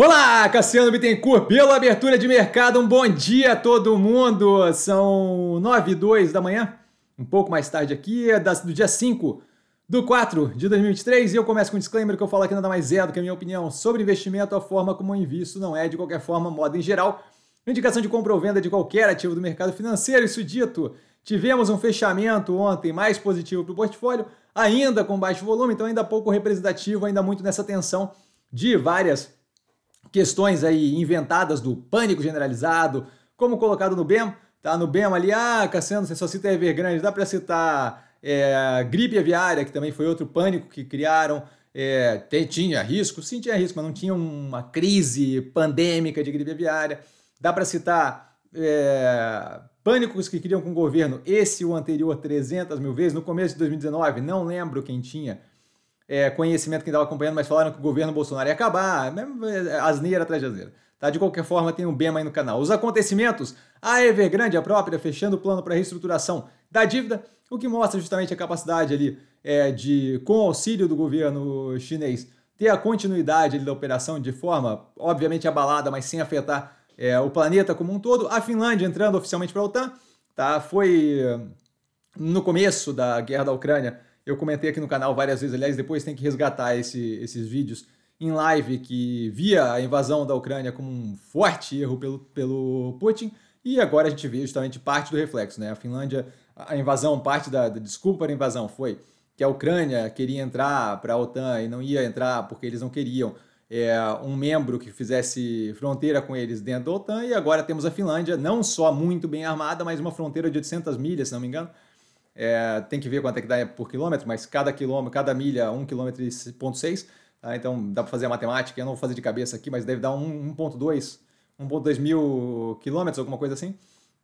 Olá, Cassiano Bittencourt, pela abertura de mercado, um bom dia a todo mundo. São 9 e 2 da manhã, um pouco mais tarde aqui, do dia 5 do 4 de 2023. E eu começo com um disclaimer que eu falo aqui nada mais é do que a minha opinião sobre investimento, a forma como eu invisto não é, de qualquer forma, moda em geral. Indicação de compra ou venda de qualquer ativo do mercado financeiro. Isso dito, tivemos um fechamento ontem mais positivo para o portfólio, ainda com baixo volume, então ainda pouco representativo, ainda muito nessa tensão de várias questões aí inventadas do pânico generalizado, como colocado no BEM, tá? No BEM ali, ah, Cassiano, você só cita Evergrande, dá para citar é, gripe aviária, que também foi outro pânico que criaram, é, tinha risco, sim tinha risco, mas não tinha uma crise pandêmica de gripe aviária. Dá para citar é, pânicos que criam com o governo, esse o anterior 300 mil vezes, no começo de 2019, não lembro quem tinha, é, conhecimento que estava acompanhando, mas falaram que o governo Bolsonaro ia acabar, mesmo é, asneira atrás de asneira. Tá? De qualquer forma, tem um BEM aí no canal. Os acontecimentos, a Evergrande, a própria, fechando o plano para reestruturação da dívida, o que mostra justamente a capacidade ali é, de, com auxílio do governo chinês, ter a continuidade ali, da operação de forma, obviamente, abalada, mas sem afetar é, o planeta como um todo. A Finlândia entrando oficialmente para a OTAN, tá? foi no começo da guerra da Ucrânia, eu comentei aqui no canal várias vezes, aliás, depois tem que resgatar esse, esses vídeos em live que via a invasão da Ucrânia como um forte erro pelo, pelo Putin, e agora a gente vê justamente parte do reflexo, né? A Finlândia, a invasão, parte da, da desculpa para a invasão foi que a Ucrânia queria entrar para a OTAN e não ia entrar porque eles não queriam é, um membro que fizesse fronteira com eles dentro da OTAN, e agora temos a Finlândia, não só muito bem armada, mas uma fronteira de 800 milhas, se não me engano, é, tem que ver quanto é que dá por quilômetro, mas cada quilômetro, cada milha, 1,6 km, tá? então dá para fazer a matemática, eu não vou fazer de cabeça aqui, mas deve dar 1,2 1,2 mil quilômetros, alguma coisa assim.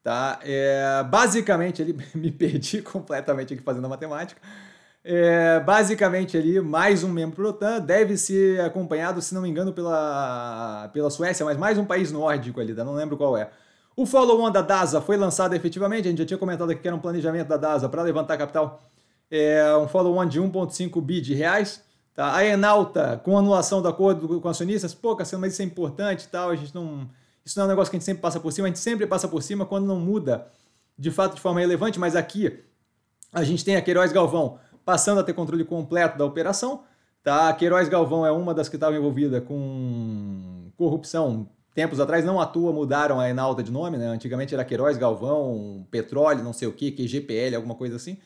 Tá? É, basicamente, ele me perdi completamente aqui fazendo a matemática. É, basicamente ali, mais um membro do OTAN deve ser acompanhado, se não me engano, pela, pela Suécia, mas mais um país nórdico ali, tá? não lembro qual é. O follow-on da DASA foi lançado efetivamente, a gente já tinha comentado aqui que era um planejamento da DASA para levantar capital, é um follow-on de 1,5 bi de reais. Tá? A Enalta, com anulação do acordo com acionistas, pô, Cassiano, mas isso é importante e tal, a gente não... Isso não é um negócio que a gente sempre passa por cima, a gente sempre passa por cima quando não muda de fato de forma relevante, mas aqui a gente tem a Queiroz Galvão passando a ter controle completo da operação. Tá? A Queiroz Galvão é uma das que estava envolvida com corrupção tempos atrás, não à toa mudaram a Enalta de nome, né? Antigamente era Queiroz, Galvão, Petróleo, não sei o que, QGPL, alguma coisa assim,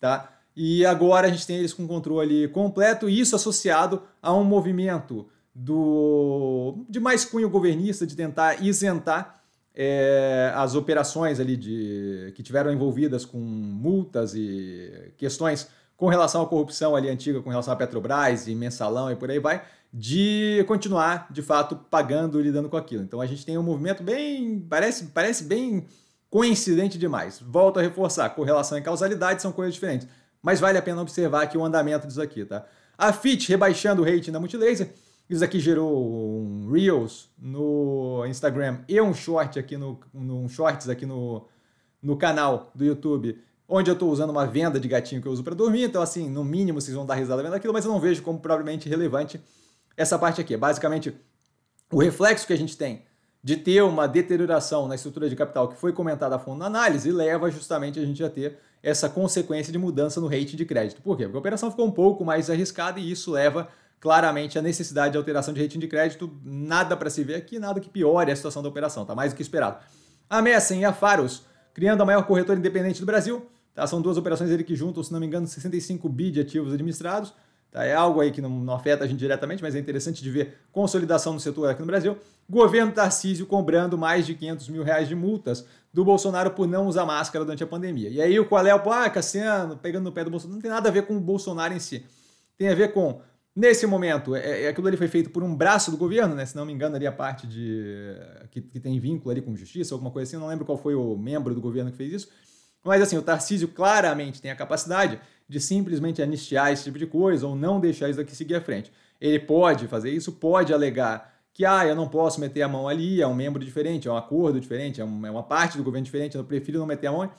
tá? E agora a gente tem eles com controle completo, e isso associado a um movimento do de mais cunho governista de tentar isentar é, as operações ali de que tiveram envolvidas com multas e questões com relação à corrupção ali antiga, com relação à Petrobras e mensalão e por aí vai, de continuar, de fato, pagando e lidando com aquilo. Então a gente tem um movimento bem. parece, parece bem coincidente demais. Volto a reforçar, correlação e causalidade são coisas diferentes. Mas vale a pena observar aqui o andamento disso aqui, tá? A FIT rebaixando o rating da Multilaser. Isso aqui gerou um Reels no Instagram e um short aqui no, um shorts aqui no, no canal do YouTube, onde eu estou usando uma venda de gatinho que eu uso para dormir. Então, assim, no mínimo vocês vão dar risada vendo aquilo, mas eu não vejo como propriamente relevante essa parte aqui. É basicamente o reflexo que a gente tem de ter uma deterioração na estrutura de capital que foi comentada a fundo na análise leva justamente a gente a ter essa consequência de mudança no rate de crédito. Por quê? Porque a operação ficou um pouco mais arriscada e isso leva claramente à necessidade de alteração de rating de crédito. Nada para se ver aqui, nada que piore a situação da operação, tá mais do que esperado. A Messen e a Faros, criando a maior corretora independente do Brasil, tá? são duas operações ali que juntam, se não me engano, 65 bi de ativos administrados. Tá? É algo aí que não, não, afeta a gente diretamente, mas é interessante de ver consolidação no setor aqui no Brasil. Governo Tarcísio cobrando mais de 500 mil reais de multas do Bolsonaro por não usar máscara durante a pandemia. E aí o qual é o ah, Cassiano, pegando no pé do Bolsonaro, não tem nada a ver com o Bolsonaro em si. Tem a ver com, nesse momento, é, é aquilo ali foi feito por um braço do governo, né? Se não me engano, ali a parte de. que, que tem vínculo ali com justiça, alguma coisa assim, eu não lembro qual foi o membro do governo que fez isso. Mas assim, o Tarcísio claramente tem a capacidade de simplesmente anistiar esse tipo de coisa ou não deixar isso daqui seguir à frente. Ele pode fazer isso, pode alegar que ah, eu não posso meter a mão ali, é um membro diferente, é um acordo diferente, é, é uma parte do governo diferente, eu prefiro não meter a mão.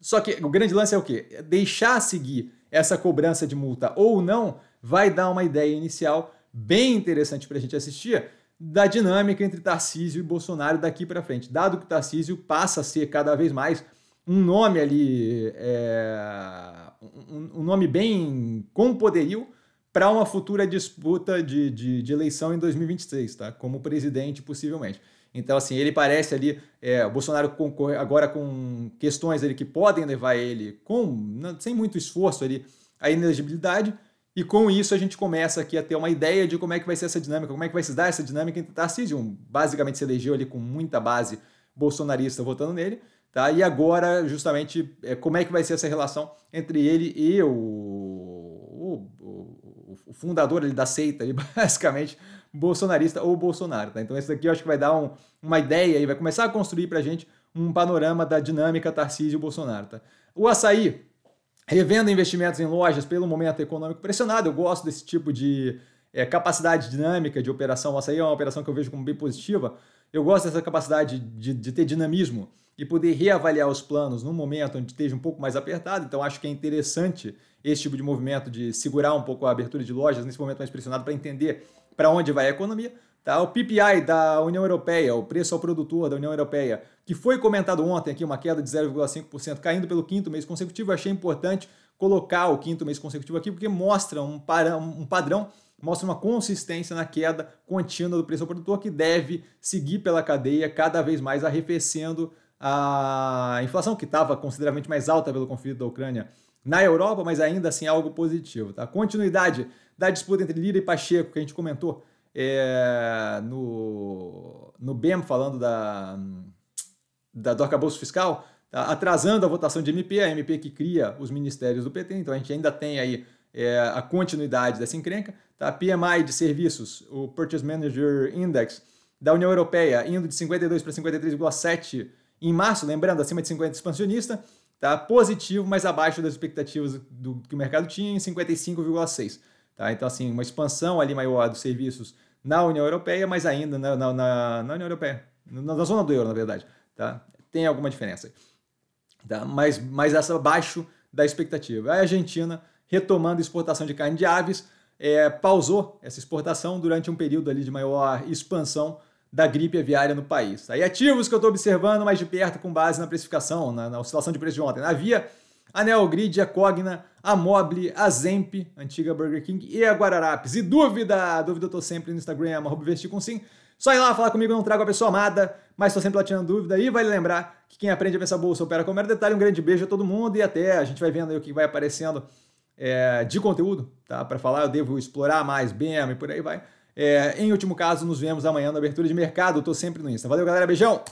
Só que o grande lance é o quê? Deixar seguir essa cobrança de multa ou não vai dar uma ideia inicial bem interessante para a gente assistir da dinâmica entre Tarcísio e Bolsonaro daqui para frente, dado que Tarcísio passa a ser cada vez mais um nome ali, é, um, um, nome bem com poderio para uma futura disputa de, de, de, eleição em 2026, tá? Como presidente, possivelmente. Então, assim, ele parece ali, é, o Bolsonaro concorre agora com questões ali que podem levar ele, com sem muito esforço ali, à inelegibilidade, e com isso a gente começa aqui a ter uma ideia de como é que vai ser essa dinâmica, como é que vai se dar essa dinâmica entre Tarcísio, basicamente se elegeu ali com muita base bolsonarista votando nele, tá? E agora, justamente, é, como é que vai ser essa relação entre ele e o, o, o, o fundador ali da seita, ali, basicamente, bolsonarista ou Bolsonaro, tá? Então esse daqui eu acho que vai dar um, uma ideia e vai começar a construir pra gente um panorama da dinâmica Tarcísio e Bolsonaro, tá? O açaí, revenda investimentos em lojas pelo momento econômico pressionado. Eu gosto desse tipo de é, capacidade dinâmica de operação. Essa aí é uma operação que eu vejo como bem positiva. Eu gosto dessa capacidade de, de ter dinamismo e poder reavaliar os planos num momento onde esteja um pouco mais apertado. Então, acho que é interessante esse tipo de movimento de segurar um pouco a abertura de lojas nesse momento mais pressionado para entender para onde vai a economia. Tá? O PPI da União Europeia, o preço ao produtor da União Europeia, que foi comentado ontem aqui, uma queda de 0,5%, caindo pelo quinto mês consecutivo, achei importante colocar o quinto mês consecutivo aqui, porque mostra um, para, um padrão, mostra uma consistência na queda contínua do preço ao produtor, que deve seguir pela cadeia, cada vez mais arrefecendo a inflação, que estava consideravelmente mais alta pelo conflito da Ucrânia na Europa, mas ainda assim algo positivo. Tá? Continuidade da disputa entre Lira e Pacheco, que a gente comentou é, no, no BEM, falando da, da, do arcabouço fiscal, tá atrasando a votação de MP, a MP que cria os ministérios do PT, então a gente ainda tem aí é, a continuidade dessa encrenca. Tá? PMI de serviços, o Purchase Manager Index da União Europeia, indo de 52 para 53,7 em março, lembrando, acima de 50 expansionista, tá? positivo, mas abaixo das expectativas do que o mercado tinha, em 55,6. Tá? Então, assim, uma expansão ali maior dos serviços na União Europeia, mas ainda na, na, na, na União Europeia, na, na, zona do euro, na verdade. Tá? Tem alguma diferença. Tá? Mas, mas essa abaixo da expectativa. A Argentina, retomando a exportação de carne de aves, é, pausou essa exportação durante um período ali de maior expansão da gripe aviária no país. Aí ativos que eu estou observando mais de perto com base na precificação, na, na oscilação de preço de ontem. Na Via, a Neogrid, a Cogna, a Mobile, a Zemp, antiga Burger King e a Guararapes. E dúvida, dúvida eu tô sempre no Instagram, arroba vestir com sim. Só ir lá falar comigo, não trago a pessoa amada, mas estou sempre lá tirando dúvida. E vale lembrar que quem aprende a pensar bolsa opera com mero detalhe. Um grande beijo a todo mundo e até a gente vai vendo aí o que vai aparecendo é, de conteúdo, tá? Para falar, eu devo explorar mais BEM e por aí vai. É, em último caso, nos vemos amanhã na abertura de mercado. Tô sempre no Insta. Valeu, galera. Beijão!